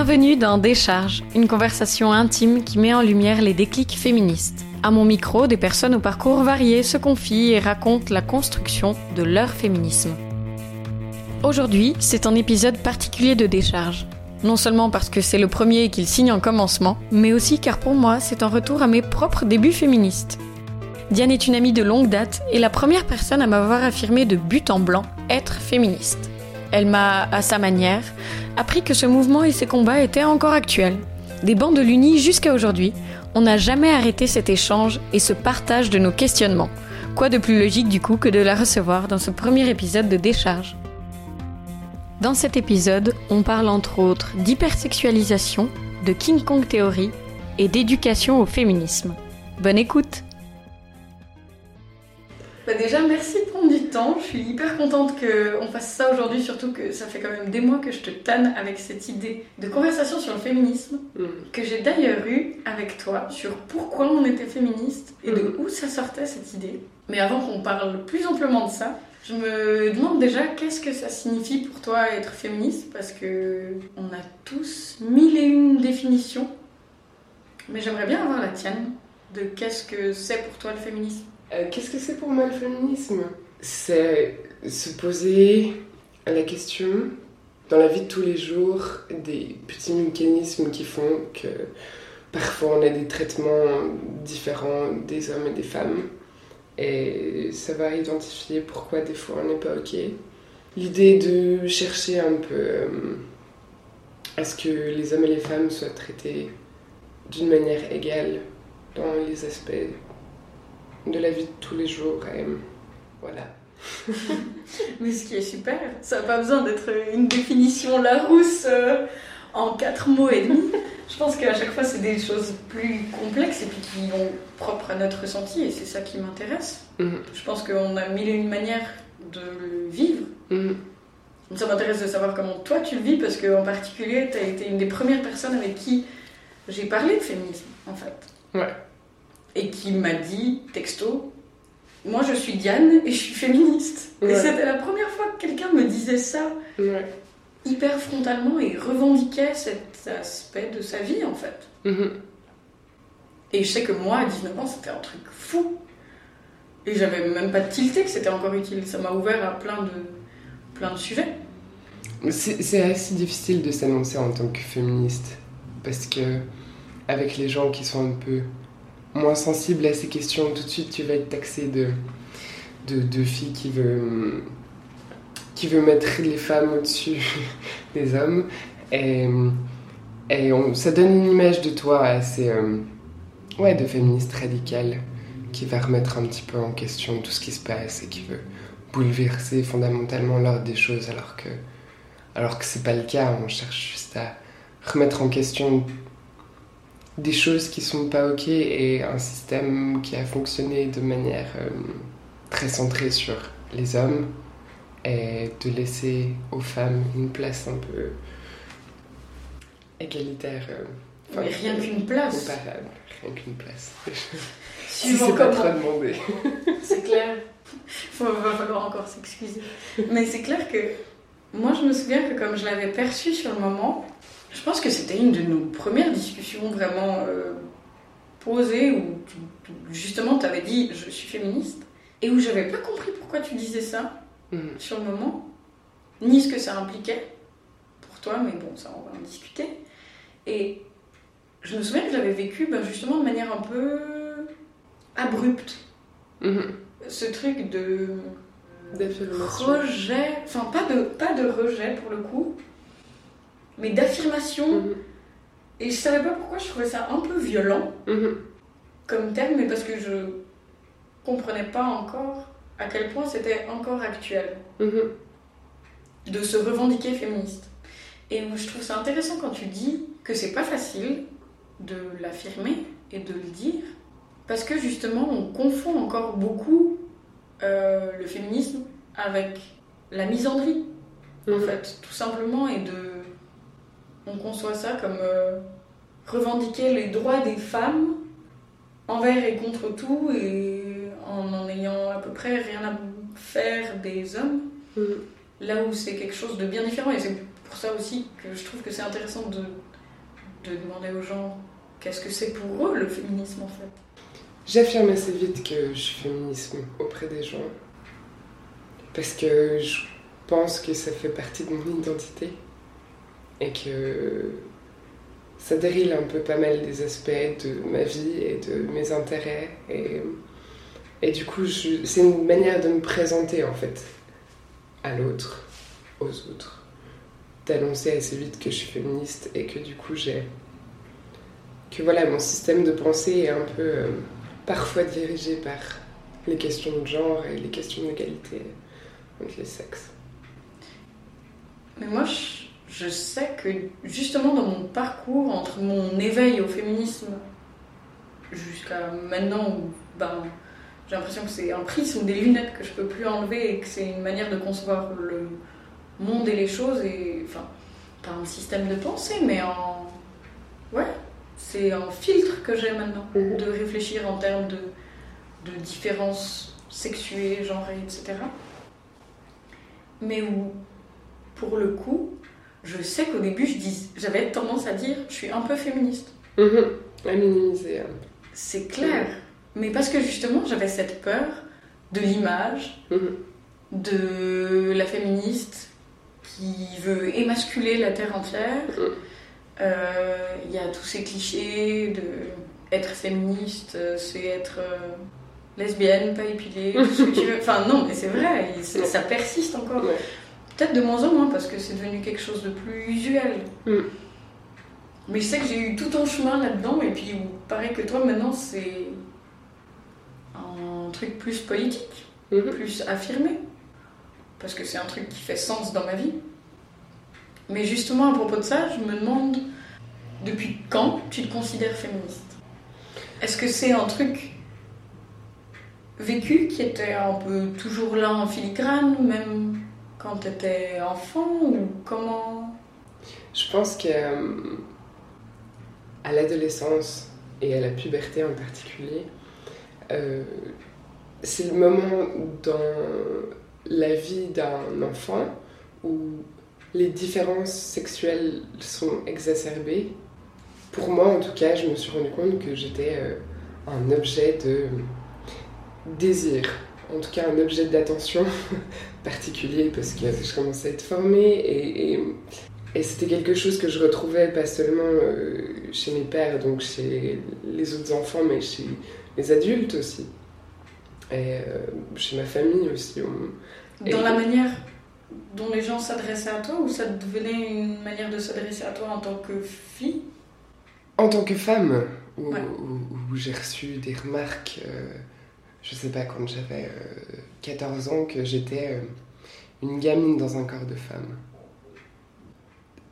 Bienvenue dans Décharge, une conversation intime qui met en lumière les déclics féministes. À mon micro, des personnes au parcours varié se confient et racontent la construction de leur féminisme. Aujourd'hui, c'est un épisode particulier de Décharge. Non seulement parce que c'est le premier qu'il signe en commencement, mais aussi car pour moi, c'est un retour à mes propres débuts féministes. Diane est une amie de longue date et la première personne à m'avoir affirmé de but en blanc être féministe. Elle m'a, à sa manière, appris que ce mouvement et ses combats étaient encore actuels. Des bancs de l'Uni jusqu'à aujourd'hui, on n'a jamais arrêté cet échange et ce partage de nos questionnements. Quoi de plus logique du coup que de la recevoir dans ce premier épisode de Décharge? Dans cet épisode, on parle entre autres d'hypersexualisation, de King Kong théorie et d'éducation au féminisme. Bonne écoute bah déjà, merci de prendre du temps. Je suis hyper contente qu'on fasse ça aujourd'hui, surtout que ça fait quand même des mois que je te tanne avec cette idée de conversation sur le féminisme, mm. que j'ai d'ailleurs eu avec toi sur pourquoi on était féministe et de mm. où ça sortait cette idée. Mais avant qu'on parle plus amplement de ça, je me demande déjà qu'est-ce que ça signifie pour toi être féministe, parce que on a tous mille et une définitions. Mais j'aimerais bien avoir la tienne de qu'est-ce que c'est pour toi le féminisme? Euh, qu'est-ce que c'est pour moi le féminisme? C'est se poser la question dans la vie de tous les jours des petits mécanismes qui font que parfois on a des traitements différents des hommes et des femmes et ça va identifier pourquoi des fois on n'est pas ok. L'idée de chercher un peu euh, à ce que les hommes et les femmes soient traités d'une manière égale dans les aspects de la vie de tous les jours. Et voilà. Mais ce qui est super, ça n'a pas besoin d'être une définition Larousse euh, en quatre mots et demi. Je pense qu'à chaque fois, c'est des choses plus complexes et puis qui sont propres à notre ressenti et c'est ça qui m'intéresse. Mhm. Je pense qu'on a mille et une manières de le vivre. Mhm. Ça m'intéresse de savoir comment toi tu le vis parce qu'en particulier, tu as été une des premières personnes avec qui j'ai parlé de féminisme en fait. Ouais et qui m'a dit, texto, moi je suis Diane et je suis féministe. Et c'était la première fois que quelqu'un me disait ça hyper frontalement et revendiquait cet aspect de sa vie en fait. Mm-hmm. Et je sais que moi à 19 ans c'était un truc fou. Et j'avais même pas tilté que c'était encore utile. Ça m'a ouvert à plein de, plein de sujets. C'est assez difficile de s'annoncer en tant que féministe. Parce que, avec les gens qui sont un peu moins sensible à ces questions, tout de suite tu vas être taxé de, de, de fille qui veut, qui veut mettre les femmes au-dessus des hommes. Et, et on, ça donne une image de toi assez. Euh, ouais, de féministe radicale qui va remettre un petit peu en question tout ce qui se passe et qui veut bouleverser fondamentalement l'ordre des choses alors que alors que c'est pas le cas on cherche juste à remettre en question des choses qui sont pas ok et un système qui a fonctionné de manière euh, très centrée sur les hommes et de laisser aux femmes une place un peu égalitaire. Euh, Mais rien qu'une place. Comparable, rien qu'une place. si c'est pas trop demandé. c'est clair. Il va falloir encore s'excuser. Mais c'est clair que moi je me souviens que comme je l'avais perçu sur le moment, je pense que c'était une de nos premières discussions vraiment euh, posées où justement tu avais dit je suis féministe et où j'avais pas compris pourquoi tu disais ça mm. sur le moment, ni ce que ça impliquait pour toi, mais bon, ça on va en discuter. Et je me souviens que j'avais vécu ben, justement de manière un peu abrupte. Mm-hmm. Ce truc de rejet, enfin pas de, pas de rejet pour le coup, mais d'affirmation. Mhm. Et je savais pas pourquoi je trouvais ça un peu violent mhm. comme terme, mais parce que je comprenais pas encore à quel point c'était encore actuel mhm. de se revendiquer féministe. Et je trouve ça intéressant quand tu dis que c'est pas facile de l'affirmer et de le dire, parce que justement on confond encore beaucoup euh, le féminisme avec la misandrie, en fait, tout simplement, et de on conçoit ça comme euh, revendiquer les droits des femmes envers et contre tout et en en ayant à peu près rien à faire des hommes. Mm. Là où c'est quelque chose de bien différent et c'est pour ça aussi que je trouve que c'est intéressant de de demander aux gens qu'est-ce que c'est pour eux le féminisme en fait. J'affirme assez vite que je suis féminisme auprès des gens. Parce que je pense que ça fait partie de mon identité. Et que ça dérile un peu pas mal des aspects de ma vie et de mes intérêts. Et, et du coup, c'est une manière de me présenter en fait à l'autre, aux autres. D'annoncer assez vite que je suis féministe et que du coup j'ai. que voilà, mon système de pensée est un peu euh, parfois dirigé par les questions de genre et les questions d'égalité entre les sexes. Mais moi, je je sais que justement dans mon parcours, entre mon éveil au féminisme jusqu'à maintenant, où ben, j'ai l'impression que c'est un prisme ou des lunettes que je peux plus enlever et que c'est une manière de concevoir le monde et les choses, et enfin, pas un système de pensée, mais en. Ouais, c'est un filtre que j'ai maintenant, mhm. de réfléchir en termes de, de différences sexuées, genrées, etc. Mais où, pour le coup, je sais qu'au début, je dis, j'avais tendance à dire, je suis un peu féministe. À minimiser. C'est clair. Mais parce que justement, j'avais cette peur de l'image, mhm. de la féministe qui veut émasculer la terre entière. Mhm. Euh, il y a tous ces clichés de être féministe, c'est être euh, lesbienne, pas épilée, tout ce que tu veux. Enfin, non, mais c'est vrai, ça persiste encore. Peut-être de moins en moins parce que c'est devenu quelque chose de plus usuel. Mm. Mais je sais que j'ai eu tout un chemin là-dedans et puis pareil que toi maintenant c'est un truc plus politique, mm-hmm. plus affirmé. Parce que c'est un truc qui fait sens dans ma vie. Mais justement à propos de ça, je me demande depuis quand tu te considères féministe? Est-ce que c'est un truc vécu qui était un peu toujours là en filigrane, même quand tu étais enfant ou comment? Je pense qu'à euh, l'adolescence et à la puberté en particulier, euh, c'est le moment dans la vie d'un enfant où les différences sexuelles sont exacerbées. Pour moi, en tout cas, je me suis rendu compte que j'étais euh, un objet de désir en tout cas un objet d'attention particulier parce que je commençais à être formée et, et, c'était quelque chose que je retrouvais pas seulement euh, chez mes pères, donc chez les autres enfants, mais chez les adultes aussi. Et euh, chez ma famille aussi. Dans la manière dont les gens s'adressaient à toi ou ça devenait une manière de s'adresser à toi en tant que fille? En tant que femme, où, j'ai reçu des remarques. Euh, je sais pas, quand j'avais 14 euh, ans, que j'étais euh, une gamine dans un corps de femme.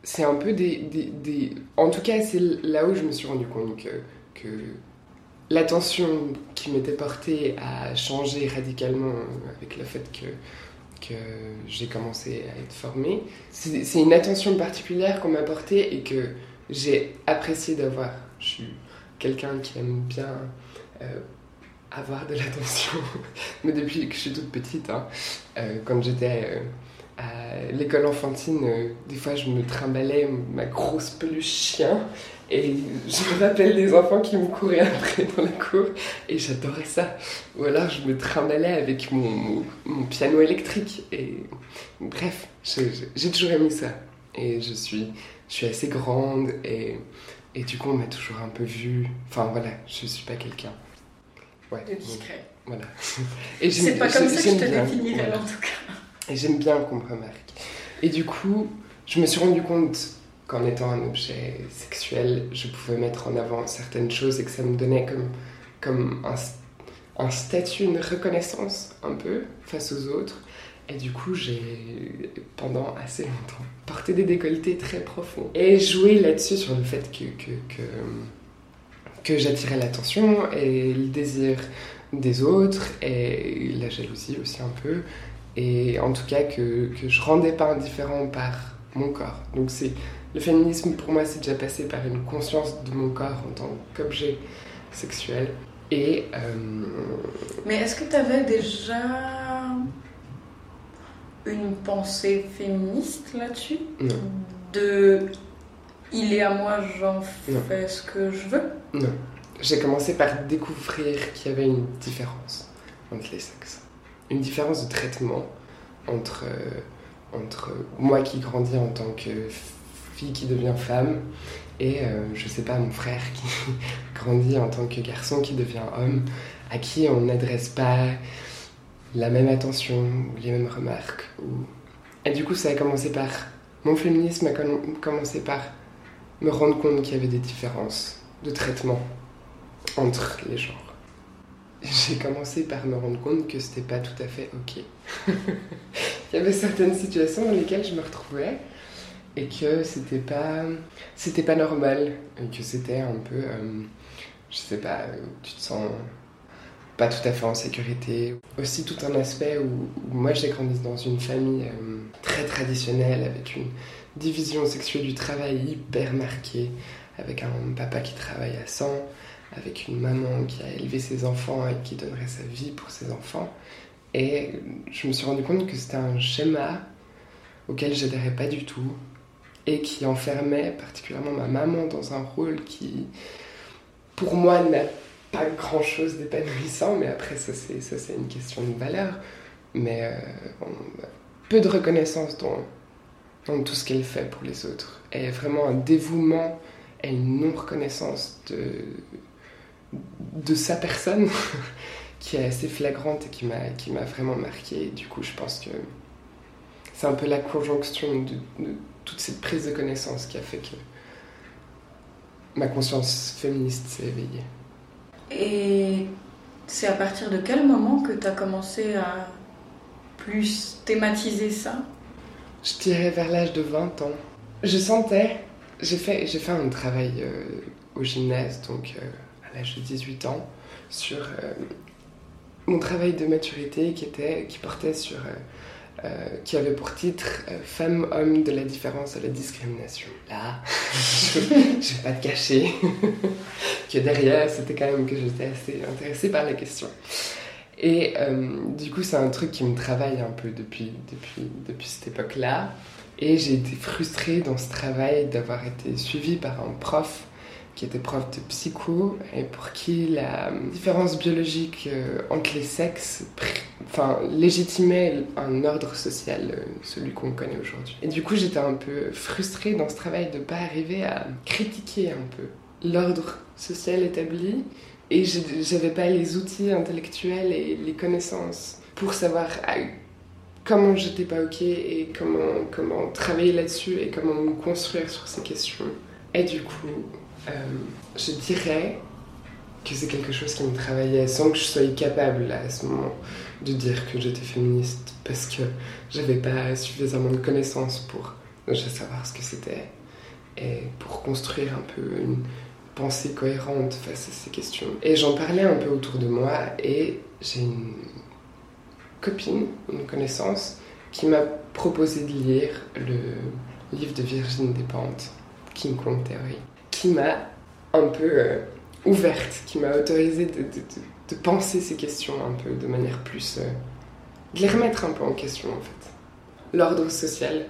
C'est un peu des, des, En tout cas, c'est là où je me suis rendu compte que, que l'attention qui m'était portée a changé radicalement avec le fait que, que j'ai commencé à être formée. C'est une attention particulière qu'on m'a portée et que j'ai apprécié d'avoir. Je suis quelqu'un qui aime bien euh, avoir de l'attention. Mais depuis que je suis toute petite, hein, euh, quand j'étais euh, à l'école enfantine, euh, des fois je me trimballais ma grosse peluche chien. Et je me rappelle des enfants qui me couraient après dans la cour et j'adorais ça. Ou alors je me trimballais avec mon, mon, piano électrique. Et bref, j'ai toujours aimé ça. Et je suis, je suis assez grande et, et du coup on m'a toujours un peu vue. Enfin voilà, je suis pas quelqu'un ouais, de discret. Voilà. C'est pas comme ça que je te définirais en tout cas. Et j'aime bien qu'on me remarque. Et du coup, je me suis rendu compte qu'en étant un objet sexuel, je pouvais mettre en avant certaines choses et que ça me donnait comme, comme un, un statut, une reconnaissance un peu face aux autres. Et du coup, j'ai, pendant assez longtemps, porté des décolletés très profonds. Et joué là-dessus sur le fait que, que, que que j'attirais l'attention et le désir des autres et la jalousie aussi un peu. Et en tout cas que, que je rendais pas indifférent par mon corps. Donc c'est le féminisme pour moi c'est déjà passé par une conscience de mon corps en tant qu'objet sexuel. Et euh, Mais est-ce que tu avais déjà une pensée féministe là-dessus? De il est à moi, j'en fais ce que je veux Non. J'ai commencé par découvrir qu'il y avait une différence entre les sexes. Une différence de traitement entre, euh, entre moi qui grandis en tant que fille qui devient femme et, euh, je sais pas, mon frère qui grandit en tant que garçon qui devient homme, à qui on n'adresse pas la même attention ou les mêmes remarques. Et du coup, ça a commencé par. Mon féminisme a commencé par me rendre compte qu'il y avait des différences de traitement entre les genres. J'ai commencé par me rendre compte que c'était pas tout à fait ok. Il y avait certaines situations dans lesquelles je me retrouvais et que c'était pas c'était pas normal et que c'était un peu euh, je sais pas tu te sens pas tout à fait en sécurité aussi tout un aspect où, moi j'ai grandi dans une famille euh, très traditionnelle avec une division sexuelle du travail hyper marquée avec un papa qui travaille à 100 avec une maman qui a élevé ses enfants et qui donnerait sa vie pour ses enfants et je me suis rendu compte que c'était un schéma auquel j'adhérais pas du tout et qui enfermait particulièrement ma maman dans un rôle qui, pour moi, n'a pas grand-chose d'épanouissant, mais après, ça c'est, une question de valeur. Mais euh, peu de reconnaissance dans, dans tout ce qu'elle fait pour les autres. Et vraiment un dévouement et une non-reconnaissance de, de sa personne qui est assez flagrante et qui m'a, vraiment marqué. du coup, je pense que c'est un peu la conjonction de, de toute cette prise de connaissance qui a fait que ma conscience féministe s'est éveillée. Et c'est à partir de quel moment que tu as commencé à plus thématiser ça? Je dirais vers l'âge de 20 ans. Je sentais, j'ai fait, j'ai fait un travail euh, au gymnase, donc euh, à l'âge de 18 ans, sur euh, mon travail de maturité qui, était, qui portait sur qui avait pour titre Femme, homme de la différence à la discrimination. Là, je ne vais pas te cacher que derrière, c'était quand même que j'étais assez intéressée par la question. Et euh, du coup, c'est un truc qui me travaille un peu depuis, depuis, depuis cette époque-là. Et j'ai été frustrée dans ce travail d'avoir été suivie par un prof qui était prof de psycho et pour qui la différence biologique euh, entre les sexes enfin, légitimait un ordre social, euh, celui qu'on connaît aujourd'hui. Et du coup, j'étais un peu frustrée dans ce travail de ne pas arriver à critiquer un peu l'ordre social établi et j'avais pas les outils intellectuels et les connaissances pour savoir ah, comment j'étais pas ok et comment, comment travailler là-dessus et comment me construire sur ces questions. Et du coup, euh, je dirais que c'est quelque chose qui me travaillait sans que je sois capable à ce moment de dire que j'étais féministe parce que j'avais pas suffisamment de connaissances pour savoir ce que c'était et pour construire un peu une pensée cohérente face à ces questions. Et j'en parlais un peu autour de moi et j'ai une copine, une connaissance, qui m'a proposé de lire le livre de Virginie Despentes, King Kong Theory qui m'a un peu euh, ouverte, qui m'a autorisé de, penser ces questions un peu de manière plus... Euh, de les remettre un peu en question en fait. L'ordre social,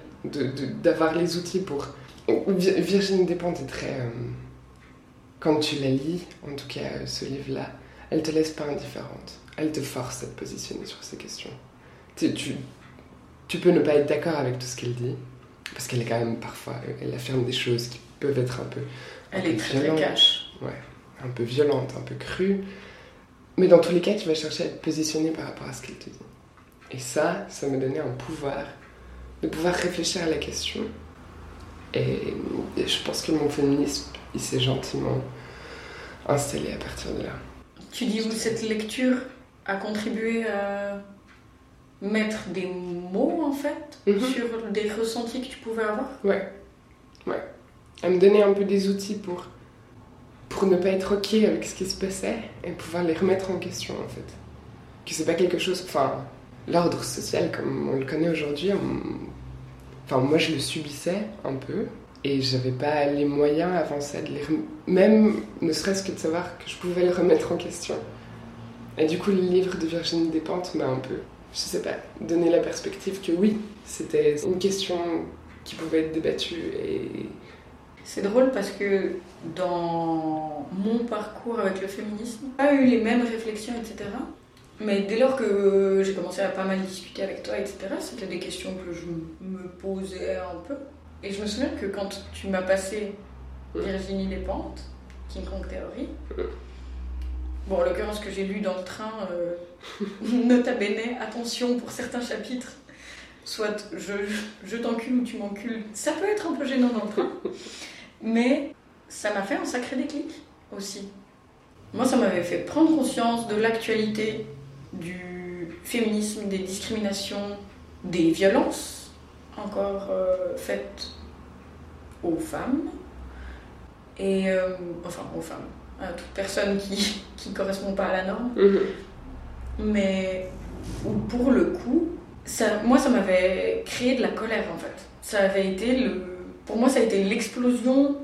d'avoir les outils pour... Virginie Despentes est très... Euh, quand tu la lis, en tout cas ce livre-là, elle te laisse pas indifférente. Elle te force à te positionner sur ces questions. Tu, tu, tu peux ne pas être d'accord avec tout ce qu'elle dit, parce qu'elle est quand même parfois, elle affirme des choses qui peuvent être un peu elle est très, cash. Ouais, un peu violente, un peu crue. Mais dans tous les cas, tu vas chercher à te positionner par rapport à ce qu'elle te dit. Et ça, ça me donnait un pouvoir de pouvoir réfléchir à la question. Et, je pense que mon féminisme, il s'est gentiment installé à partir de là. Tu dis où cette lecture a contribué à mettre des mots, en fait, mhm. sur des ressentis que tu pouvais avoir? Ouais, ouais à me donner un peu des outils pour, pour ne pas être ok avec ce qui se passait et pouvoir les remettre en question en fait. Que c'est pas quelque chose. Enfin, l'ordre social comme on le connaît aujourd'hui, enfin, moi je le subissais un peu et j'avais pas les moyens avant ça de les. Même ne serait-ce que de savoir que je pouvais le remettre en question. Et du coup, le livre de Virginie Despentes m'a un peu, je sais pas, donné la perspective que oui, c'était une question qui pouvait être débattue C'est drôle parce que dans mon parcours avec le féminisme, pas eu les mêmes réflexions, etc. Mais dès lors que j'ai commencé à pas mal discuter avec toi, etc., c'était des questions que je me posais un peu. Et je me souviens que quand tu m'as passé Virginie Despentes, King Kong Theory, bon, en l'occurrence que j'ai lu dans le train, euh, nota bene, attention pour certains chapitres, soit je, je t'encule ou tu m'encules, ça peut être un peu gênant dans le train, mais ça m'a fait un sacré déclic aussi. Moi, ça m'avait fait prendre conscience de l'actualité du féminisme, des discriminations, des violences encore euh, faites aux femmes, et euh, enfin aux femmes, à toute personne qui ne correspond pas à la norme. Mhm. Mais pour le coup, ça, moi, ça m'avait créé de la colère en fait. Ça avait été le, pour moi, ça a été l'explosion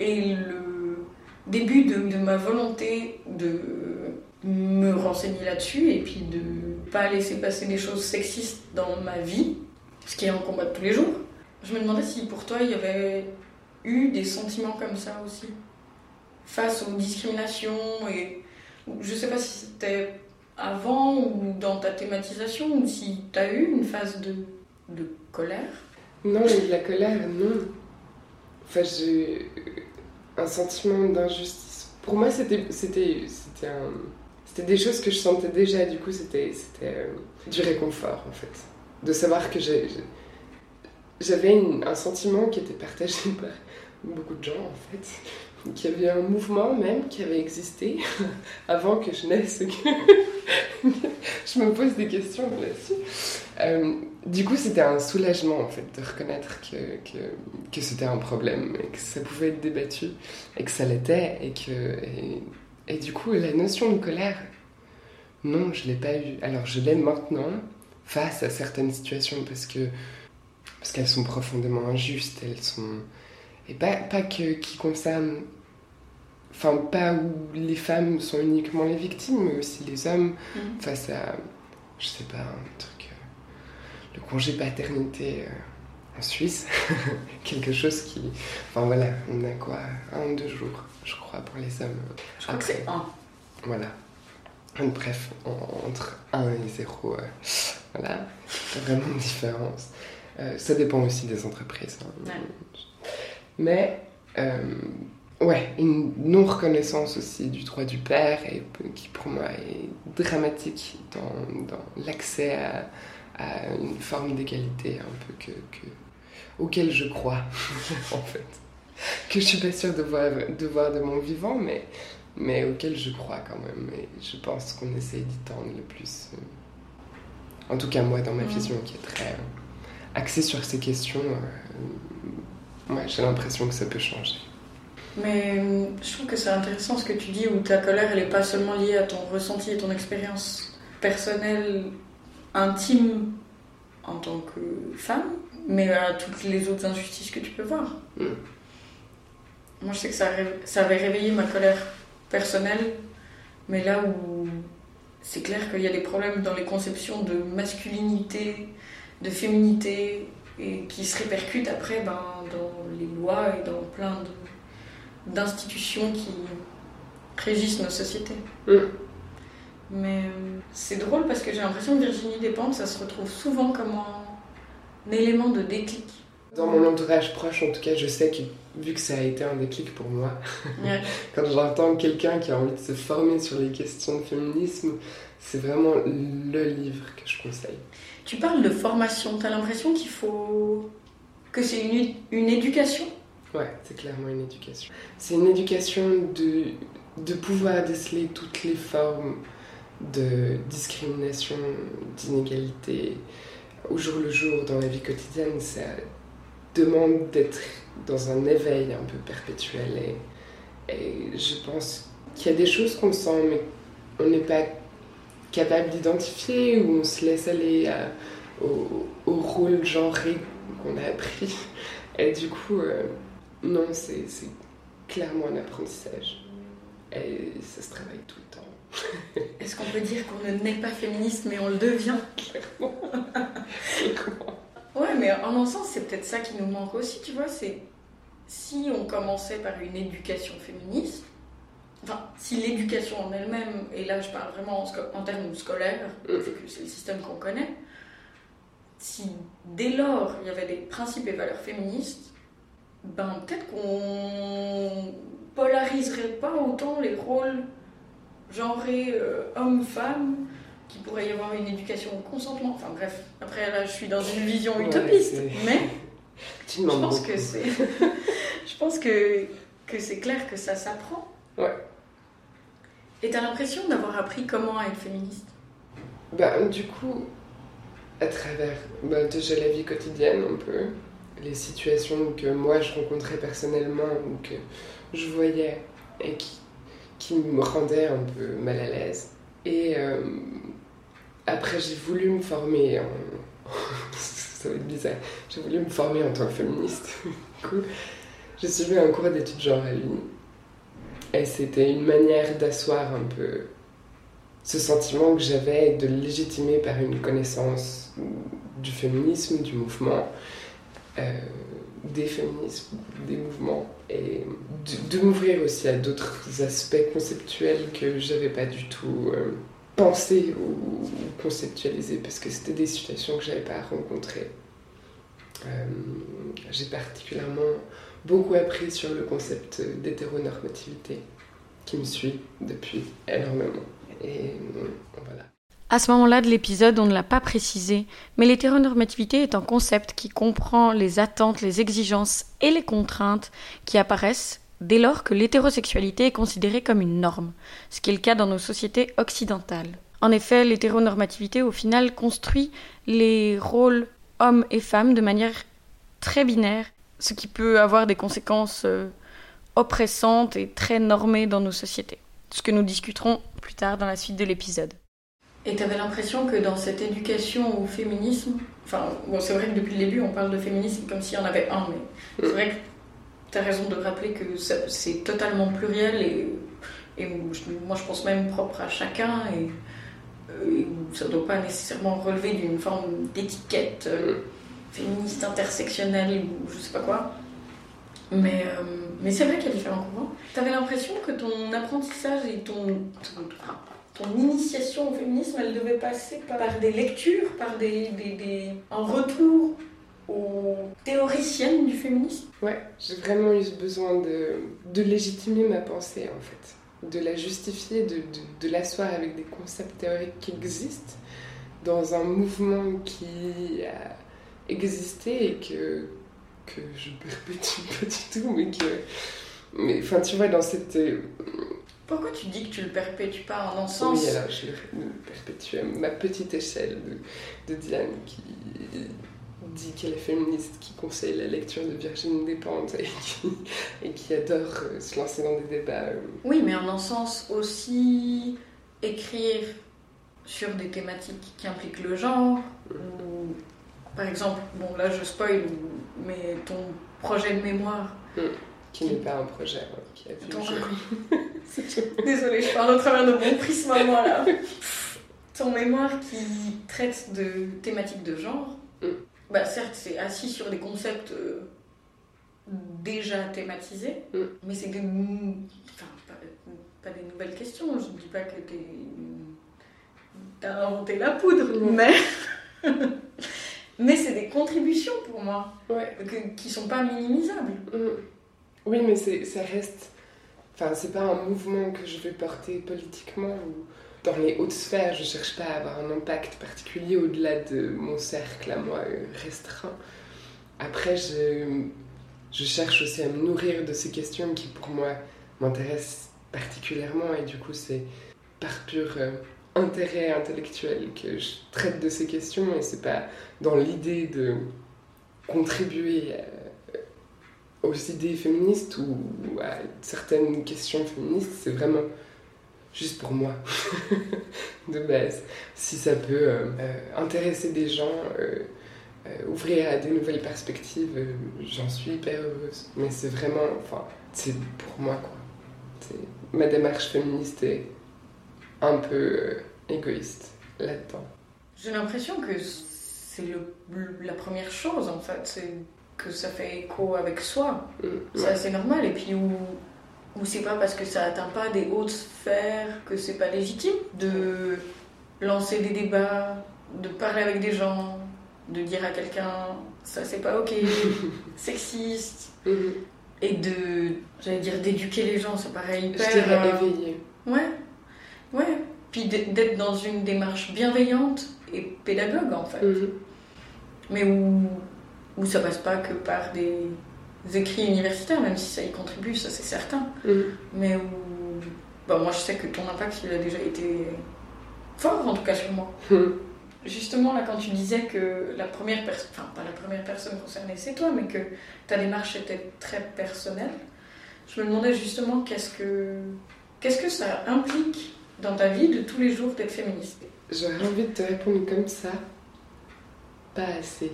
et le début de, de ma volonté de me renseigner là-dessus et puis de pas laisser passer des choses sexistes dans ma vie, ce qui est un combat de tous les jours. Je me demandais si pour toi il y avait eu des sentiments comme ça aussi, face aux discriminations et je sais pas si c'était avant ou dans ta thématisation ou si tu as eu une phase de, de colère. Non, la colère, non. Enfin, j'ai un sentiment d'injustice. Pour moi, c'était c'était des choses que je sentais déjà. Du coup, c'était c'était euh, du réconfort en fait, de savoir que j'avais un sentiment qui était partagé par beaucoup de gens en fait, qu'il y avait un mouvement même qui avait existé avant que je naisse. je me pose des questions là-dessus. Euh, du coup, c'était un soulagement en fait de reconnaître que, que, que c'était un problème et que ça pouvait être débattu et que ça l'était et que et, et, du coup la notion de colère, non, je l'ai pas eu. Alors je l'ai maintenant face à certaines situations parce que parce qu'elles sont profondément injustes, elles sont et pas, pas que qui concernent enfin pas où les femmes sont uniquement les victimes mais aussi les hommes Mhm. face à je sais pas un truc euh, le congé paternité euh, en Suisse quelque chose qui enfin voilà on a quoi un ou deux jours je crois pour les hommes Je crois que c'est un. voilà bref en- entre 1 et 0 euh, voilà pas vraiment de différence Euh, ça dépend aussi des entreprises hein. Ouais. mais euh, ouais, une non-reconnaissance aussi du droit du père, et qui pour moi est dramatique dans, dans l'accès à, à une forme d'égalité un peu que, que- auquel je crois, en fait. Que je suis pas sûre de voir de, voir de mon vivant, mais, mais auquel je crois quand même. Et je pense qu'on essaye d'y tendre le plus. en tout cas, moi, dans ma vision qui est très euh, axée sur ces questions, euh, ouais, j'ai l'impression que ça peut changer. Mais euh, je trouve que c'est intéressant ce que tu dis où ta colère elle est pas seulement liée à ton ressenti et ton expérience personnelle, intime en tant que femme, mais à toutes les autres injustices que tu peux voir. Mm. Moi je sais que ça, ça avait réveillé ma colère personnelle, mais là où c'est clair qu'il y a des problèmes dans les conceptions de masculinité, de féminité, et qui se répercutent après ben, dans les lois et dans plein d'institutions qui régissent nos sociétés. Mm. Mais euh, c'est drôle parce que j'ai l'impression que Virginie Despentes, ça se retrouve souvent comme un, un élément de déclic. Dans mon entourage proche, en tout cas, je sais que vu que ça a été un déclic pour moi, Ouais. quand j'entends quelqu'un qui a envie de se former sur les questions de féminisme, c'est vraiment le livre que je conseille. Tu parles de formation, t'as l'impression qu'il faut. que c'est une, une éducation? Ouais, c'est clairement une éducation. C'est une éducation de, de pouvoir déceler toutes les formes de discrimination, d'inégalité au jour le jour dans la vie quotidienne. Ça demande d'être dans un éveil un peu perpétuel. Et, et je pense qu'il y a des choses qu'on sent, mais on n'est pas capable d'identifier ou on se laisse aller à- au, au rôle genré qu'on a appris. Et du coup, euh, non, c'est clairement un apprentissage. Et ça se travaille tout le temps. Est-ce qu'on peut dire qu'on ne naît pas féministe mais on le devient? Ouais, mais en un sens, c'est peut-être ça qui nous manque aussi, tu vois. C'est si on commençait par une éducation féministe, enfin, si l'éducation en elle-même, et là je parle vraiment en, termes scolaires, c'est le système qu'on connaît, si dès lors il y avait des principes et valeurs féministes, ben peut-être qu'on polariserait pas autant les rôles genrés euh, hommes-femmes, qu'il pourrait y avoir une éducation au consentement. Enfin bref, après là je suis dans une vision Ouais, utopiste, c'est- mais Tu je pense que c'est je pense que, que c'est clair que ça s'apprend. Ouais. Et t'as l'impression d'avoir appris comment être féministe? Bah, du coup, à travers bah, déjà la vie quotidienne, un peu, les situations que moi je rencontrais personnellement ou que je voyais et qui, qui me rendaient un peu mal à l'aise. Et euh, après, j'ai voulu me former en. Ça va être bizarre. J'ai voulu me former en tant que féministe. Du coup, j'ai suivi un cours d'études genre à l'Uni. Et c'était une manière d'asseoir un peu ce sentiment que j'avais de légitimer par une connaissance du féminisme, du mouvement, euh, des féminismes, des mouvements, et de, de m'ouvrir aussi à d'autres aspects conceptuels que j'avais pas du tout euh, pensé ou, conceptualisé parce que c'était des situations que j'avais pas rencontrées. Euh, J'ai particulièrement beaucoup appris sur le concept d'hétéronormativité qui me suit depuis énormément. Et euh, voilà. À ce moment-là de l'épisode, on ne l'a pas précisé, mais l'hétéronormativité est un concept qui comprend les attentes, les exigences et les contraintes qui apparaissent dès lors que l'hétérosexualité est considérée comme une norme, ce qui est le cas dans nos sociétés occidentales. En effet, l'hétéronormativité au final construit les rôles hommes et femmes de manière très binaire, ce qui peut avoir des conséquences euh, oppressantes et très normées dans nos sociétés. Ce que nous discuterons plus tard dans la suite de l'épisode. Et t'avais l'impression que dans cette éducation au féminisme, enfin, bon, c'est vrai que depuis le début on parle de féminisme comme s'il y en avait un, mais c'est vrai que t'as raison de rappeler que c'est totalement pluriel et, moi je pense même propre à chacun et, et ça ne doit pas nécessairement relever d'une forme d'étiquette euh, féministe intersectionnelle ou je sais pas quoi. Mais, euh, mais c'est vrai qu'il y a différents courants. T'avais l'impression que ton apprentissage et ton, ton initiation au féminisme, elle devait passer par des lectures, par des, des, des- un retour aux théoriciennes du féminisme. Ouais, j'ai vraiment eu ce besoin de, de légitimer ma pensée en fait, de la justifier, de, de, de l'asseoir avec des concepts théoriques qui existent dans un mouvement qui a existé et que, que je perpétue pas du tout, mais que. Mais enfin, tu vois, dans cette. euh, Pourquoi tu dis que tu le perpétues pas en un sens Oui, alors je le perpétue à ma petite échelle de, de Diane qui dit qu'elle est féministe, qui conseille la lecture de Virginie Despentes et qui, et qui adore euh, se lancer dans des débats. euh, Oui, mais en un sens aussi écrire sur des thématiques qui impliquent le genre, ou par exemple, bon là je spoil, mais ton projet de mémoire. qui n'est pas un projet, hein, qui a vu Ton-. Désolée, je parle au travers de mon prisme à moi là. Ton mémoire qui traite de thématiques de genre, Mm. Bah certes c'est assis sur des concepts euh, déjà thématisés, Mm. mais c'est des, enfin, pas, pas des nouvelles questions. Je ne dis pas que t'es t'as inventé la poudre, Mm. mais mais c'est des contributions pour moi Ouais. que- qui sont pas minimisables. Mm. Oui, mais c'est- ça reste. Enfin, c'est pas un mouvement que je vais porter politiquement ou dans les hautes sphères. Je cherche pas à avoir un impact particulier au-delà de mon cercle à moi euh, restreint. Après, je, je cherche aussi à me nourrir de ces questions qui, pour moi, m'intéressent particulièrement et du coup, c'est par pur euh, intérêt intellectuel que je traite de ces questions et c'est pas dans l'idée de contribuer à aux idées féministes ou à certaines questions féministes, c'est vraiment juste pour moi, de base. Si ça peut euh, euh, intéresser des gens, euh, euh, ouvrir à des nouvelles perspectives, j'en suis hyper heureuse. Mais c'est vraiment, enfin, c'est pour moi, quoi. Ma démarche féministe est un peu égoïste là-dedans. J'ai l'impression que c'est la première chose en fait. C'est que ça fait écho avec soi. Mm, C'est assez normal. Et puis où, où c'est pas parce que ça atteint pas des hautes sphères que c'est pas légitime de lancer des débats, de parler avec des gens, de dire à quelqu'un ça c'est pas ok, sexiste, Mhm. et de, j'allais dire d'éduquer les gens, c'est pareil, Je hyper. dirais euh. Ouais, ouais. Puis d'être d'être dans une démarche bienveillante et pédagogue en fait. Mhm. Mais où, où ça passe pas que par des écrits universitaires, même si ça y contribue, ça c'est certain. Mhm. Mais où. Bah, moi je sais que ton impact il a déjà été fort en tout cas sur moi. Mhm. Justement, là, quand tu disais que la première personne, enfin, pas la première personne concernée, c'est toi, mais que ta démarche était très personnelle, je me demandais justement qu'est-ce que, qu'est-ce que ça implique dans ta vie de tous les jours d'être féministe? J'aurais envie de te répondre comme ça. Pas assez.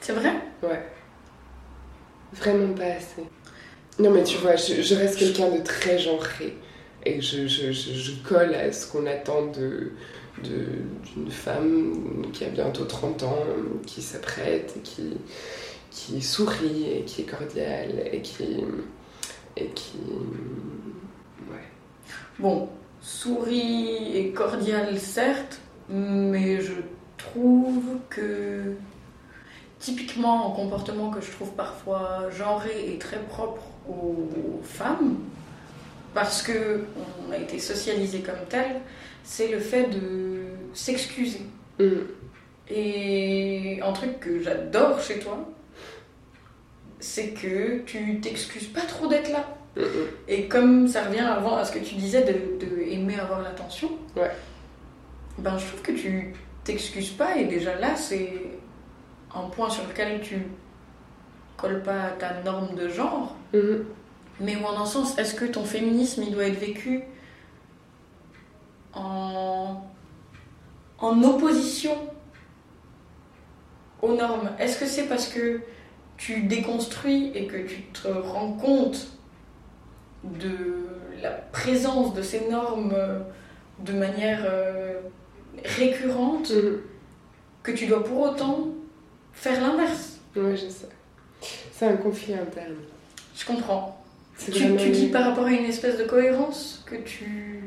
C'est vrai? Ouais. Vraiment pas assez. Non, mais tu vois, je, reste quelqu'un de très genré. Et je, je, je, colle à ce qu'on attend de d'une femme qui a bientôt 30 ans, qui s'apprête, qui, qui sourit, et qui est cordiale, et qui. Et qui. Ouais. Bon, souris et cordial, certes, mais je trouve que typiquement en comportement que je trouve parfois genré et très propre aux femmes, parce que on a été socialisé comme tel, c'est le fait de s'excuser. Mhm. Et un truc que j'adore chez toi, c'est que tu t'excuses pas trop d'être là. Et comme ça revient avant à ce que tu disais de, de aimer avoir l'attention, Ouais. ben je trouve que tu t'excuses pas et déjà là c'est un point sur lequel tu colles pas à ta norme de genre, Mhm. mais où en un sens est-ce que ton féminisme il doit être vécu en, en opposition aux normes? Est-ce que c'est parce que tu déconstruis et que tu te rends compte de la présence de ces normes euh, de manière euh, récurrente Mhm. que tu dois pour autant faire l'inverse Ouais, je sais. C'est un conflit interne. Je comprends. Tu, vraiment- tu dis par rapport à une espèce de cohérence que tu.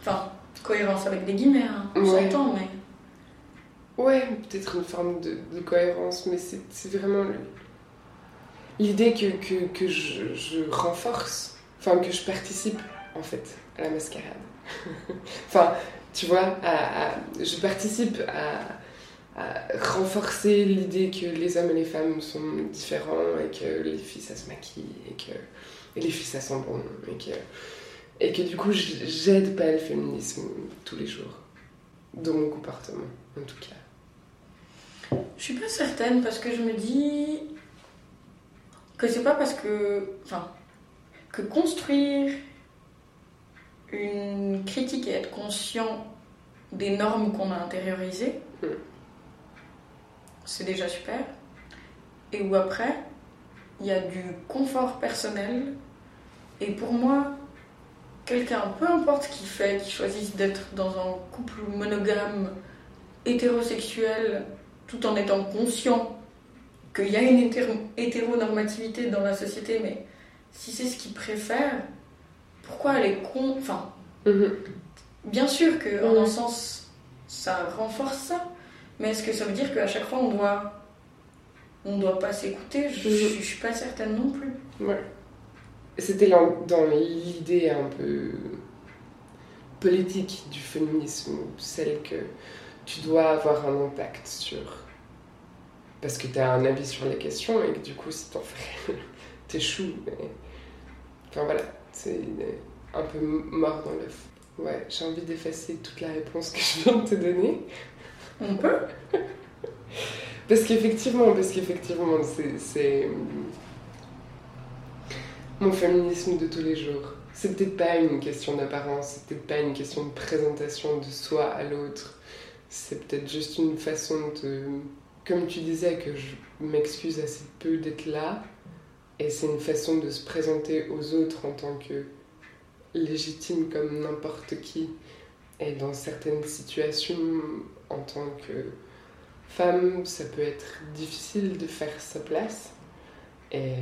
Enfin, cohérence avec des guillemets, hein, on Ouais. s'entend, mais. Ouais, peut-être une forme de, de cohérence, mais c'est vraiment l'idée que, que, que je, je renforce, enfin que je participe en fait à la mascarade. enfin, tu vois, à- à- je participe à renforcer l'idée que les hommes et les femmes sont différents et que les filles ça se maquille et que et les filles ça sent bon et que, et que du coup j'aide pas le féminisme tous les jours dans mon comportement en tout cas. Je suis pas certaine parce que je me dis que c'est pas parce que. Enfin, que construire une critique et être conscient des normes qu'on a intériorisées, Mm. C'est déjà super. Et où après, il y a du confort personnel. Et pour moi, quelqu'un, peu importe ce qu'il fait, qui choisisse d'être dans un couple monogame, hétérosexuel, tout en étant conscient qu'il y a une hétéro- hétéronormativité dans la société, mais si c'est ce qu'il préfère, pourquoi aller con... Enfin, Mhm. bien sûr que en un sens, ça renforce ça, mais est-ce que ça veut dire qu'à chaque fois on doit... On doit pas s'écouter? Je, je suis pas certaine non plus. Ouais. C'était dans dans l'idée un peu politique du féminisme, celle que tu dois avoir un impact sur. Parce que tu as un avis sur les questions et que du coup, si t'en fais, t'échoues. Mais... Enfin voilà, c'est un peu mort dans l'œuf. Ouais, j'ai envie d'effacer toute la réponse que je viens de te donner. On peut Parce qu'effectivement, parce qu'effectivement, c'est- c'est mon féminisme de tous les jours. Peut-être pas une question d'apparence, peut-être pas une question de présentation de soi à l'autre. C'est peut-être juste une façon de, comme tu disais, que je m'excuse assez peu d'être là. Et c'est une façon de se présenter aux autres en tant que légitime comme n'importe qui. Et dans certaines situations, en tant que femme, ça peut être difficile de faire sa place. Et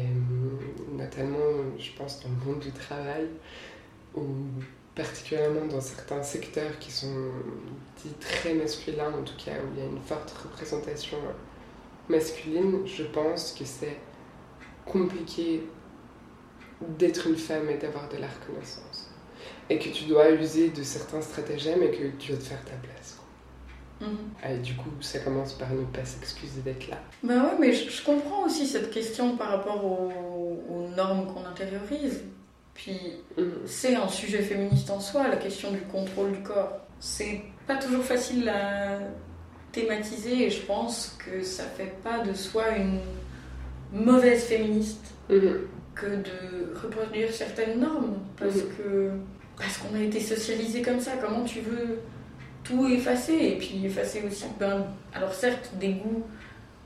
notamment, je pense, dans le monde du travail, ou particulièrement dans certains secteurs qui sont dits très masculins, en tout cas où il y a une forte représentation masculine, je pense que c'est compliqué d'être une femme et d'avoir de la reconnaissance. Et que tu dois user de certains stratagèmes et que tu dois te faire ta place. Mhm. Et du coup, ça commence par ne pas s'excuser d'être là. Ben ouais, mais je, comprends aussi cette question par rapport aux, normes qu'on intériorise. Puis, mhm. c'est un sujet féministe en soi, la question du contrôle du corps. C'est pas toujours facile à thématiser et je pense que ça fait pas de soi une mauvaise féministe mhm. que de reproduire certaines normes parce que parce qu'on a été socialisé comme ça. Comment tu veux tout effacer et puis effacer aussi, ben, alors certes, des goûts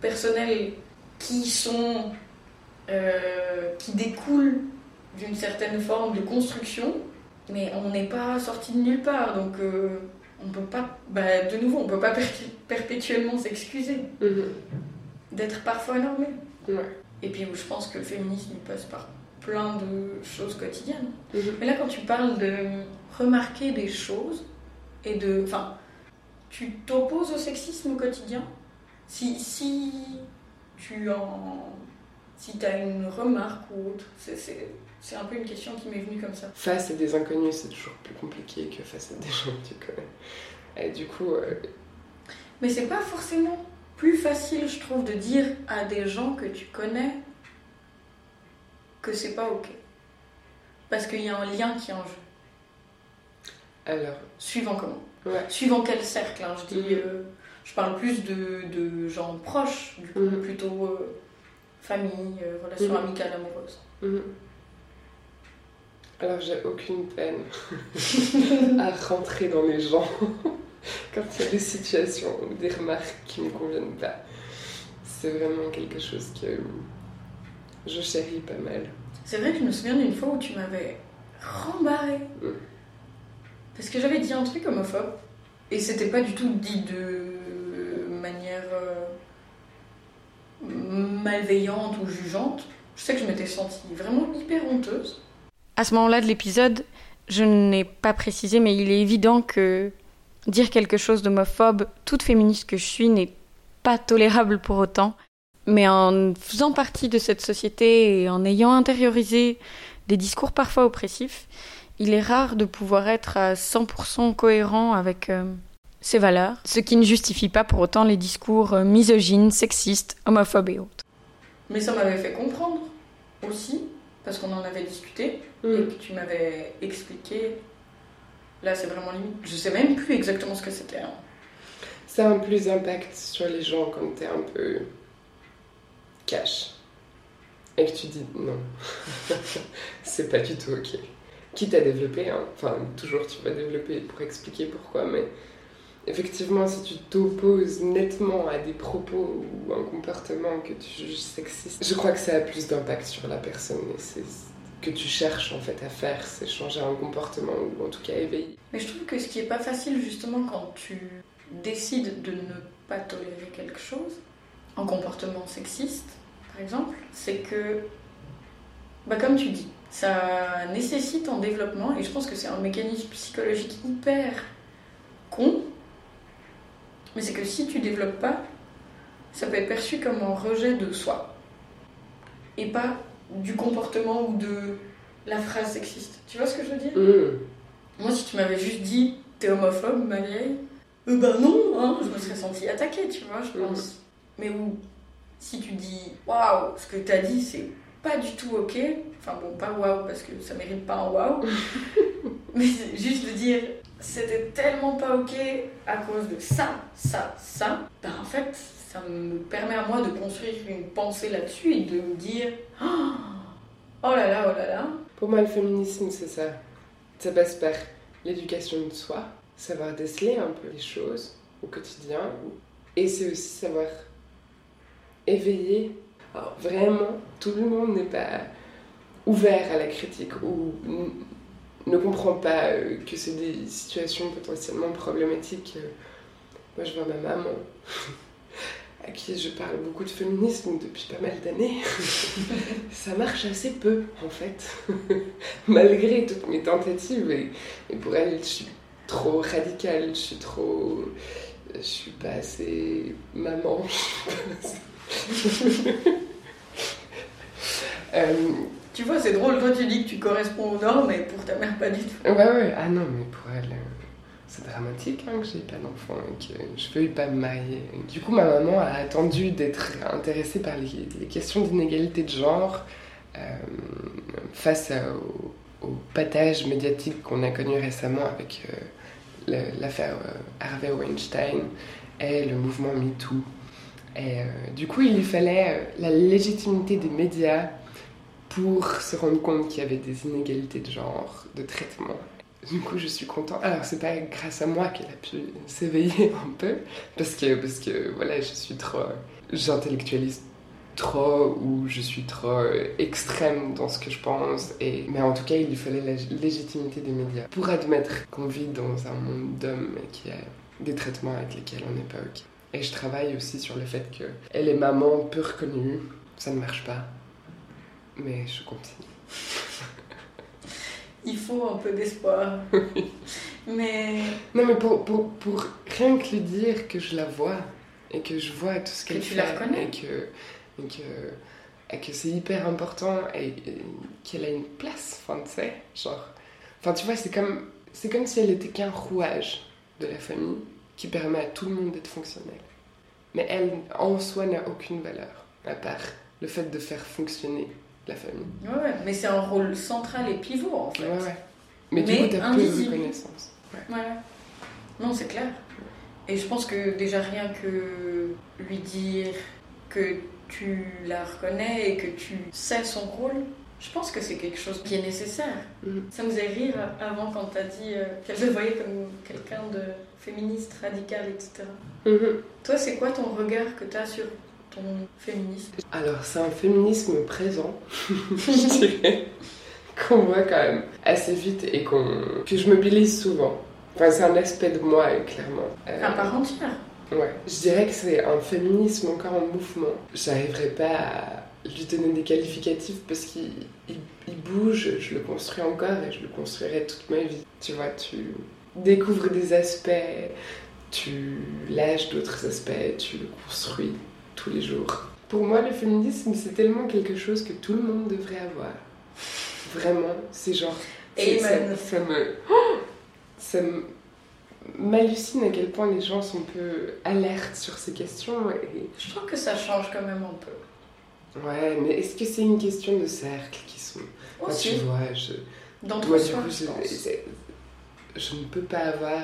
personnels qui sont, euh, qui découlent d'une certaine forme de construction, mais on n'est pas sorti de nulle part, donc euh, on peut pas, bah, de nouveau, on peut pas perpétuellement s'excuser mhm. d'être parfois normé. Et puis je pense que le féminisme passe par plein de choses quotidiennes. Mhm. Mais là, quand tu parles de remarquer des choses, et de. Enfin, tu t'opposes au sexisme au quotidien? Si, si tu en. Si tu as une remarque ou autre, c'est un peu une question qui m'est venue comme ça. Face à des inconnus, c'est toujours plus compliqué que face à des gens que tu connais. Et du coup. Euh, Mais c'est pas forcément plus facile, je trouve, de dire à des gens que tu connais que c'est pas ok. Parce qu'il y a un lien qui est en jeu. Alors. Suivant comment Suivant quel cercle hein, je, dis, mhm. euh, je parle plus de, de gens proches, du coup, mhm. plutôt euh, famille, euh, relations mhm. amicales, amoureuses. Alors, j'ai aucune peine à rentrer dans les gens quand il y a des situations ou des remarques qui ne me conviennent pas. C'est vraiment quelque chose que je chéris pas mal. C'est vrai que je me souviens d'une fois où tu m'avais rembarré. Mm. Parce que j'avais dit un truc homophobe et c'était pas du tout dit de manière euh, malveillante ou jugeante. Je sais que je m'étais sentie vraiment hyper honteuse. À ce moment-là de l'épisode, je n'ai pas précisé, mais il est évident que dire quelque chose d'homophobe, toute féministe que je suis, n'est pas tolérable pour autant. Mais en faisant partie de cette société et en ayant intériorisé des discours parfois oppressifs, il est rare de pouvoir être à 100% cohérent avec euh, ses valeurs, ce qui ne justifie pas pour autant les discours euh, misogynes, sexistes, homophobes et autres. Mais ça m'avait fait comprendre aussi, parce qu'on en avait discuté, mm. et que tu m'avais expliqué. Là, c'est vraiment limite. Je sais même plus exactement ce que c'était. Hein. Ça a un plus d'impact sur les gens quand t'es un peu cash. Et que tu dis non, c'est pas du tout ok quitte à développer, hein. enfin toujours tu vas développer pour expliquer pourquoi, mais effectivement si tu t'opposes nettement à des propos ou un comportement que tu juges sexiste, je crois que ça a plus d'impact sur la personne et c'est que tu cherches en fait à faire, c'est changer un comportement ou en tout cas éveiller. Mais je trouve que ce qui est pas facile justement quand tu décides de ne pas tolérer quelque chose, un comportement sexiste par exemple, c'est que, bah comme tu dis, ça nécessite un développement et je pense que c'est un mécanisme psychologique hyper con. Mais c'est que si tu développes pas, ça peut être perçu comme un rejet de soi et pas du comportement ou de la phrase sexiste. Tu vois ce que je veux dire? Mmh. Moi, si tu m'avais juste dit t'es homophobe, ma vieille, euh, ben non, hein, je me serais sentie attaquée, tu vois, je mmh. Mais où, si tu dis waouh, ce que t'as dit c'est pas du tout ok. Enfin bon, pas waouh parce que ça mérite pas un waouh. mais juste de dire c'était tellement pas ok à cause de ça, ça, ça. Ben en fait, ça me permet à moi de construire une pensée là-dessus et de me dire oh là là, oh là là. Pour moi, le féminisme, c'est ça. Ça passe par l'éducation de soi, savoir déceler un peu les choses au quotidien. Et c'est aussi savoir éveiller alors vraiment, tout le monde n'est pas ouvert à la critique ou ne comprend pas euh, que c'est des situations potentiellement problématiques. Moi, je vois ma maman. à qui je parle beaucoup de féminisme depuis pas mal d'années, ça marche assez peu en fait, malgré toutes mes tentatives. Et, pour elle, je suis trop radicale, je suis trop. Je suis pas assez maman. euh, tu vois, c'est drôle, toi tu dis que tu corresponds aux normes, mais pour ta mère, pas du tout. Ouais, ouais, ah non, mais pour elle, euh, c'est dramatique hein, que j'ai pas d'enfant et que je veuille pas me marier. Du coup, ma maman a attendu d'être intéressée par les, questions d'inégalité de genre euh, face au, patage médiatique qu'on a connu récemment avec euh, l'affaire Harvey Weinstein et le mouvement MeToo. Et du coup, il lui fallait la légitimité des médias pour se rendre compte qu'il y avait des inégalités de genre, de traitement. Du coup, je suis contente. Alors, c'est pas grâce à moi qu'elle a pu s'éveiller un peu, parce que, parce que voilà, je suis trop. J'intellectualise trop ou je suis trop extrême dans ce que je pense. Mais en tout cas, il lui fallait la légitimité des médias pour admettre qu'on vit dans un monde d'hommes y a des traitements avec lesquels on n'est pas OK. Et je travaille aussi sur le fait qu'elle est maman peu reconnue, ça ne marche pas mais je continue. Il faut un peu d'espoir. mais. Non, mais pour, pour, pour, rien que lui dire que je la vois et que je vois tout ce qu'elle fait. la reconnais. Et que, et que, et que c'est hyper important et, qu'elle a une place. Enfin, tu sais, genre. Enfin, tu vois, c'est comme, c'est comme si elle était qu'un rouage de la famille qui permet à tout le monde d'être fonctionnel. Mais elle, en soi, n'a aucune valeur, à part le fait de faire fonctionner la famille. Ouais, mais c'est un rôle central et pivot en fait. Ouais, ouais. Mais, du coup, t'as peu de reconnaissance. Ouais. Non, c'est clair. Et je pense que déjà rien que lui dire que tu la reconnais et que tu sais son rôle, je pense que c'est quelque chose qui est nécessaire. Mm-hmm. Ça me faisait rire avant quand t'as dit euh, qu'elle se voyait comme quelqu'un de féministe, radical, etc. Mm-hmm. Toi, c'est quoi ton regard que t'as sur ton féminisme? Alors, c'est un féminisme présent, je dirais, qu'on voit quand même assez vite et qu'on... que je mobilise souvent. Enfin, c'est un aspect de moi, clairement. Euh... Un part entière Ouais. Je dirais que c'est un féminisme encore en mouvement. J'arriverai pas à lui donner des qualificatifs parce qu'il il, bouge, je le construis encore et je le construirai toute ma vie. Tu vois, tu découvres des aspects, tu lâches d'autres aspects, tu le construis tous les jours. Pour moi, le féminisme, c'est tellement quelque chose que tout le monde devrait avoir. Vraiment, c'est genre. Et ça, ça, me. Ça m'hallucine à quel point les gens sont peu alertes sur ces questions. Et... Je trouve que ça change quand même un peu. Ouais, mais est-ce que c'est une question de cercle qui sont. Aussi. tu vois, je. Dans toi, du coup, je, je ne peux pas avoir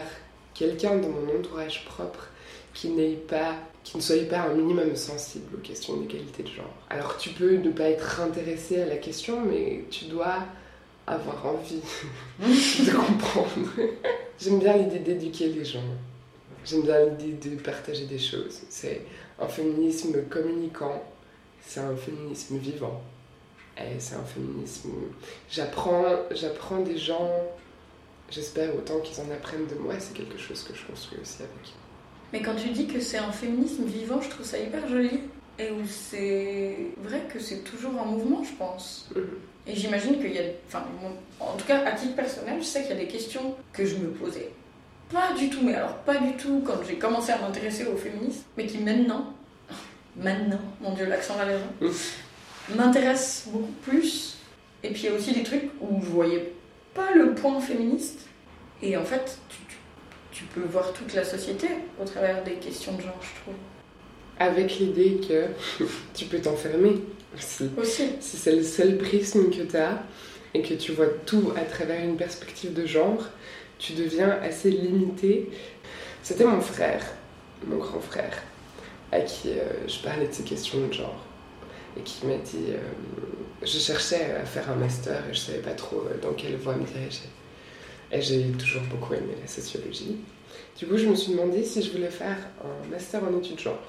quelqu'un dans mon entourage propre qui n'ait pas qui ne soyez pas un minimum sensible aux questions d'égalité de genre. Alors tu peux ne pas être intéressé à la question, mais tu dois avoir envie de comprendre. J'aime bien l'idée d'éduquer les gens. J'aime bien l'idée de partager des choses. C'est un féminisme communicant, c'est un féminisme vivant. C'est un féminisme... J'apprends, j'apprends des gens, j'espère autant qu'ils en apprennent de moi, c'est quelque chose que je construis aussi avec. Mais quand tu dis que c'est un féminisme vivant, je trouve ça hyper joli. Et où c'est vrai que c'est toujours en mouvement, je pense. Mhm. Et j'imagine qu'il y a. Enfin, en tout cas, à titre personnel, je sais qu'il y a des questions que je me posais. Pas du tout, mais alors pas du tout quand j'ai commencé à m'intéresser au féminisme, mais qui maintenant, maintenant, mon dieu, l'accent va l'air, m'intéresse beaucoup plus. Et puis il y a aussi des trucs où je voyais pas le point féministe. Et en fait, tu tu peux voir toute la société au travers des questions de genre, je trouve. Avec l'idée que tu peux t'enfermer aussi. Aussi. Si c'est le seul prisme que tu as et que tu vois tout à travers une perspective de genre, tu deviens assez limité. C'était mon frère, mon grand frère, à qui euh, je parlais de ces questions de genre et qui m'a dit euh, je cherchais à faire un master et je savais pas trop euh, dans quelle voie me diriger. Et j'ai toujours beaucoup aimé la sociologie. Du coup, je me suis demandé si je voulais faire un master en études genre.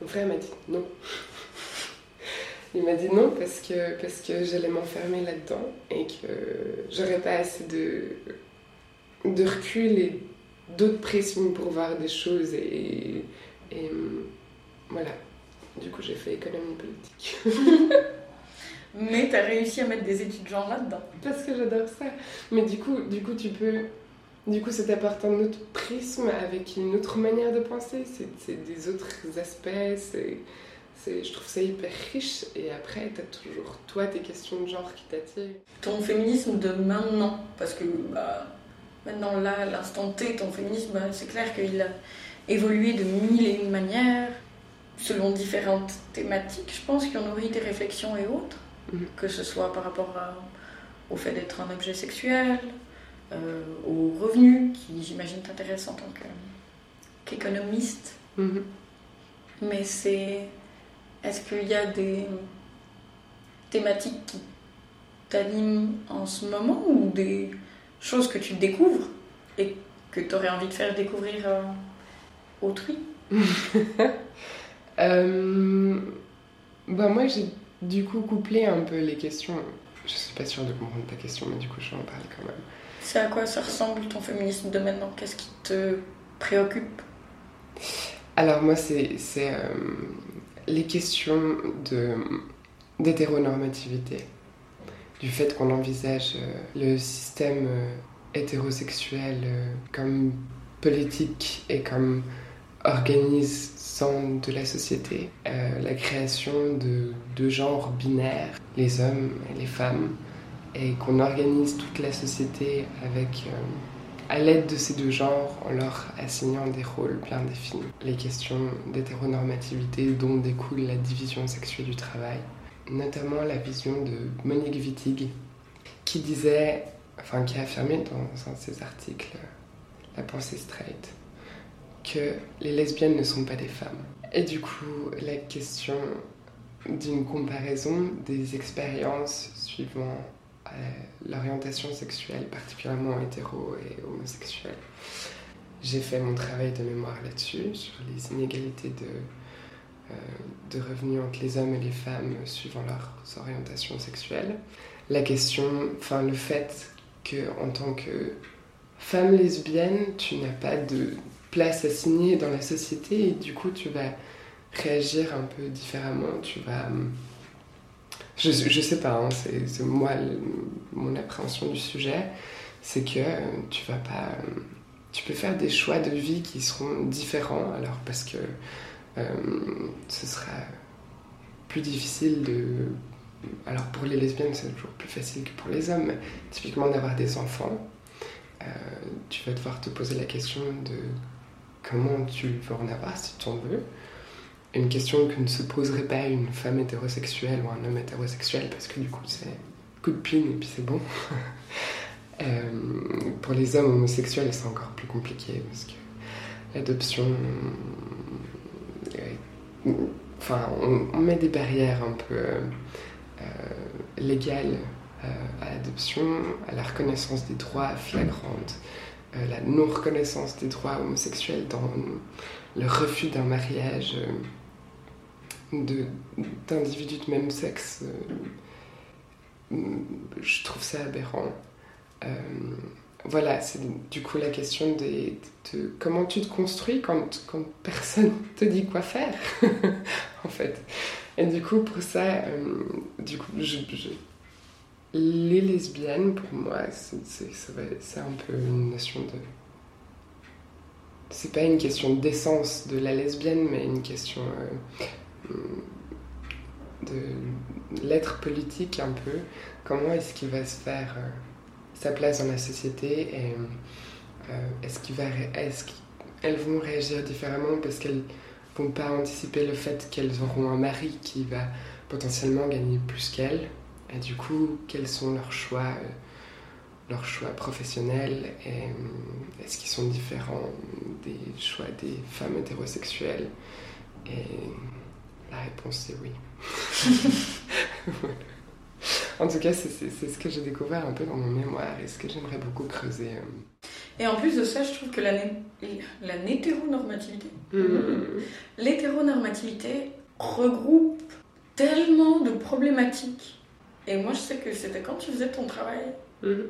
Mon frère m'a dit non. Il m'a dit non parce que, parce que j'allais m'enfermer là-dedans et que j'aurais pas assez de, de recul et d'autres pressions pour voir des choses. Et, et voilà. Du coup, j'ai fait économie politique. Mais t'as réussi à mettre des études genre là-dedans. Parce que j'adore ça. Mais du coup, du coup, tu peux. Du coup, ça t'apporte un autre prisme avec une autre manière de penser. C'est des autres aspects. C'est. Je trouve ça hyper riche et après, t'as toujours toi tes questions de genre qui t'attirent. Ton féminisme de maintenant, parce que bah, maintenant là, l'instant T, ton féminisme, bah, c'est clair qu'il a évolué de mille et une manières, selon différentes thématiques, je pense qu'il y en aurait des réflexions et autres. Mhm. que ce soit par rapport au fait d'être un objet sexuel, euh, aux revenus, qui j'imagine t'intéresse en tant qu'économiste. Mhm. Mais c'est. Est-ce qu'il y a des thématiques qui t'animent en ce moment ou des choses que tu découvres et que tu aurais envie de faire découvrir euh, autrui? euh, bah Moi, j'ai du coup, coupler un peu les questions. Je suis pas sûre de comprendre ta question, mais du coup, je vais en parler quand même. C'est à quoi ça ressemble ton féminisme de maintenant? Qu'est-ce qui te préoccupe? Alors, moi, c'est euh, les questions d'hétéronormativité. Du fait qu'on envisage euh, le système euh, hétérosexuel comme politique et comme de la société, euh, la création de deux genres binaires, les hommes et les femmes, et qu'on organise toute la société avec, euh, à l'aide de ces deux genres, en leur assignant des rôles bien définis. Les questions d'hétéronormativité dont découle la division sexuelle du travail, notamment la vision de Monique Wittig, qui disait, enfin qui a affirmé dans un de ses articles, la pensée straight que les lesbiennes ne sont pas des femmes. Et du coup, la question d'une comparaison des expériences suivant euh, l'orientation sexuelle, particulièrement hétéro et homosexuelle. J'ai fait mon travail de mémoire là-dessus, sur les inégalités de, euh, de revenus entre les hommes et les femmes suivant leurs orientations sexuelles. La question, enfin le fait que en tant que femme lesbienne, tu n'as pas de place assignée dans la société et du coup tu vas réagir un peu différemment, tu vas... Je, je sais pas, hein, c'est moi mon appréhension du sujet, c'est que euh, tu vas pas... Hum, tu peux faire des choix de vie qui seront différents, alors parce que hum, ce sera plus difficile de... Alors pour les lesbiennes c'est toujours plus facile que pour les hommes, mais typiquement d'avoir des enfants, euh, tu vas devoir te poser la question de comment tu veux en avoir si tu en veux. Une question que ne se poserait pas une femme hétérosexuelle ou un homme hétérosexuel parce que du coup c'est coup de pine et puis c'est bon. Euh, pour les hommes homosexuels c'est encore plus compliqué parce que l'adoption... Euh, enfin, on, met des barrières un peu euh, légales à l'adoption, à la reconnaissance des droits flagrantes euh, la non-reconnaissance des droits homosexuels dans le refus d'un mariage euh, d'individus de, même sexe, euh, je trouve ça aberrant. voilà, c'est du coup la question de, comment tu te construis quand, quand personne te dit quoi faire, en fait. Et du coup, pour ça, du coup, je les lesbiennes, pour moi, c'est un peu une notion de. C'est pas une question d'essence de la lesbienne, mais une question euh, de l'être politique un peu. Comment est-ce qu'il va se faire euh, sa place dans la société et euh, est-ce qu'il vont réagir différemment parce qu'elles vont pas anticiper le fait qu'elles auront un mari qui va potentiellement gagner plus qu'elles? Et du coup, quels sont leurs choix, euh, leurs choix professionnels euh, est-ce qu'ils sont différents des choix des femmes hétérosexuelles? Et la réponse c'est oui. en tout cas, c'est ce que j'ai découvert un peu dans mon mémoire et ce que j'aimerais beaucoup creuser. Euh. Et en plus de ça, je trouve que la, la hétéronormativité, mmh. l'hétéronormativité regroupe tellement de problématiques et moi, je sais que c'était quand tu faisais ton travail mhm.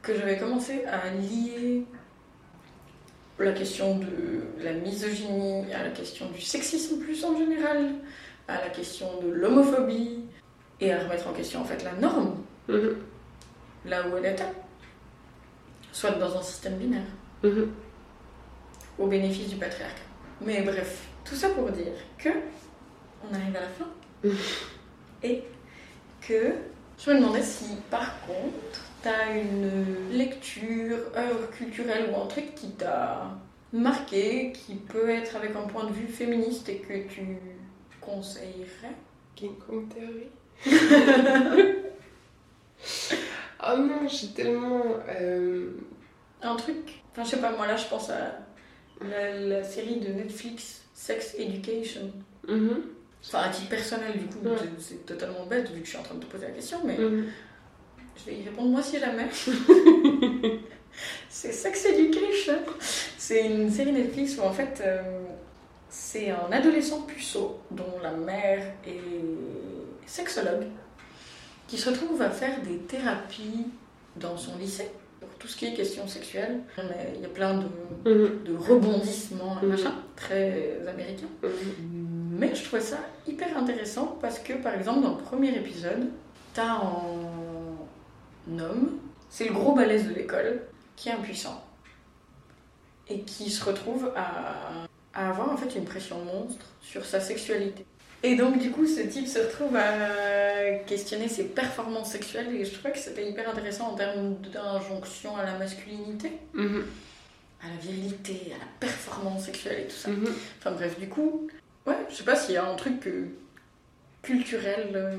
que j'avais commencé à lier la question de la misogynie, à la question du sexisme plus en général, à la question de l'homophobie, et à remettre en question en fait la norme, Mhm. là où elle était, soit dans un système binaire, Mhm. au bénéfice du patriarcat. Mais bref, tout ça pour dire que on arrive à la fin et que je me demandais si par contre t'as une lecture, œuvre culturelle ou un truc qui t'a marqué, qui peut être avec un point de vue féministe et que tu conseillerais? King Kong Theory Oh non, j'ai tellement. euh, Un truc, enfin je sais pas, moi là je pense à la, la série de Netflix Sex Education. mhm, Enfin à titre personnel du coup, c'est- c'est totalement bête vu que je suis en train de te poser la question, mais mhm. je vais y répondre moi si jamais. c'est Sex Education. C'est une série Netflix où en fait euh, c'est un adolescent puceau dont la mère est sexologue qui se retrouve à faire des thérapies dans son lycée pour tout ce qui est question sexuelle. Il y a plein de, Mhm, de rebondissements Mhm. machin, très américains. Mais je trouvais ça hyper intéressant parce que, par exemple, dans le premier épisode, t'as un homme, c'est le gros balèze de l'école, qui est impuissant et qui se retrouve à, à avoir en fait une pression monstre sur sa sexualité. Et donc, du coup, ce type se retrouve à questionner ses performances sexuelles et je trouvais que c'était hyper intéressant en termes d'injonction à la masculinité, Mhm, à la virilité, à la performance sexuelle et tout ça. mhm. Enfin bref, du coup, ouais, je sais pas s'il y a un truc culturel euh,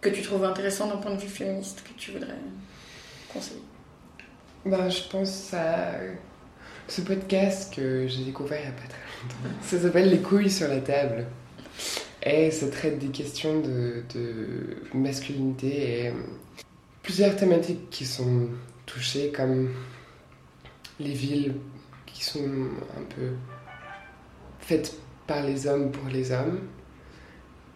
que tu trouves intéressant d'un point de vue féministe que tu voudrais conseiller. Ben, je pense à ce podcast que j'ai découvert il n'y a pas très longtemps. Ça s'appelle Les couilles sur la table. Et ça traite des questions de, de masculinité et euh, plusieurs thématiques qui sont touchées, comme les villes qui sont un peu faites par les hommes pour les hommes.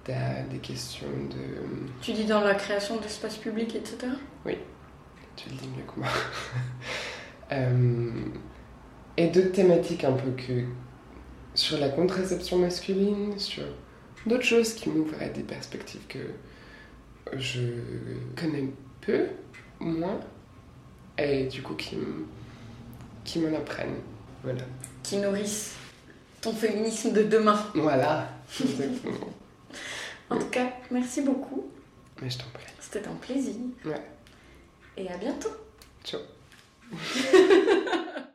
T'as des questions de. Tu dis dans la création d'espaces publics, etc. Tu le dis mieux que moi. Euh, et d'autres thématiques un peu que sur la contraception masculine, sur d'autres choses qui m'ouvrent à des perspectives que je connais peu, moins, et du coup qui m'en apprennent. Voilà. qui nourrissent ton féminisme de demain. Voilà. Exactement. En tout cas, merci beaucoup. Mais je t'en prie. C'était un plaisir. Ouais. Et à bientôt. Ciao.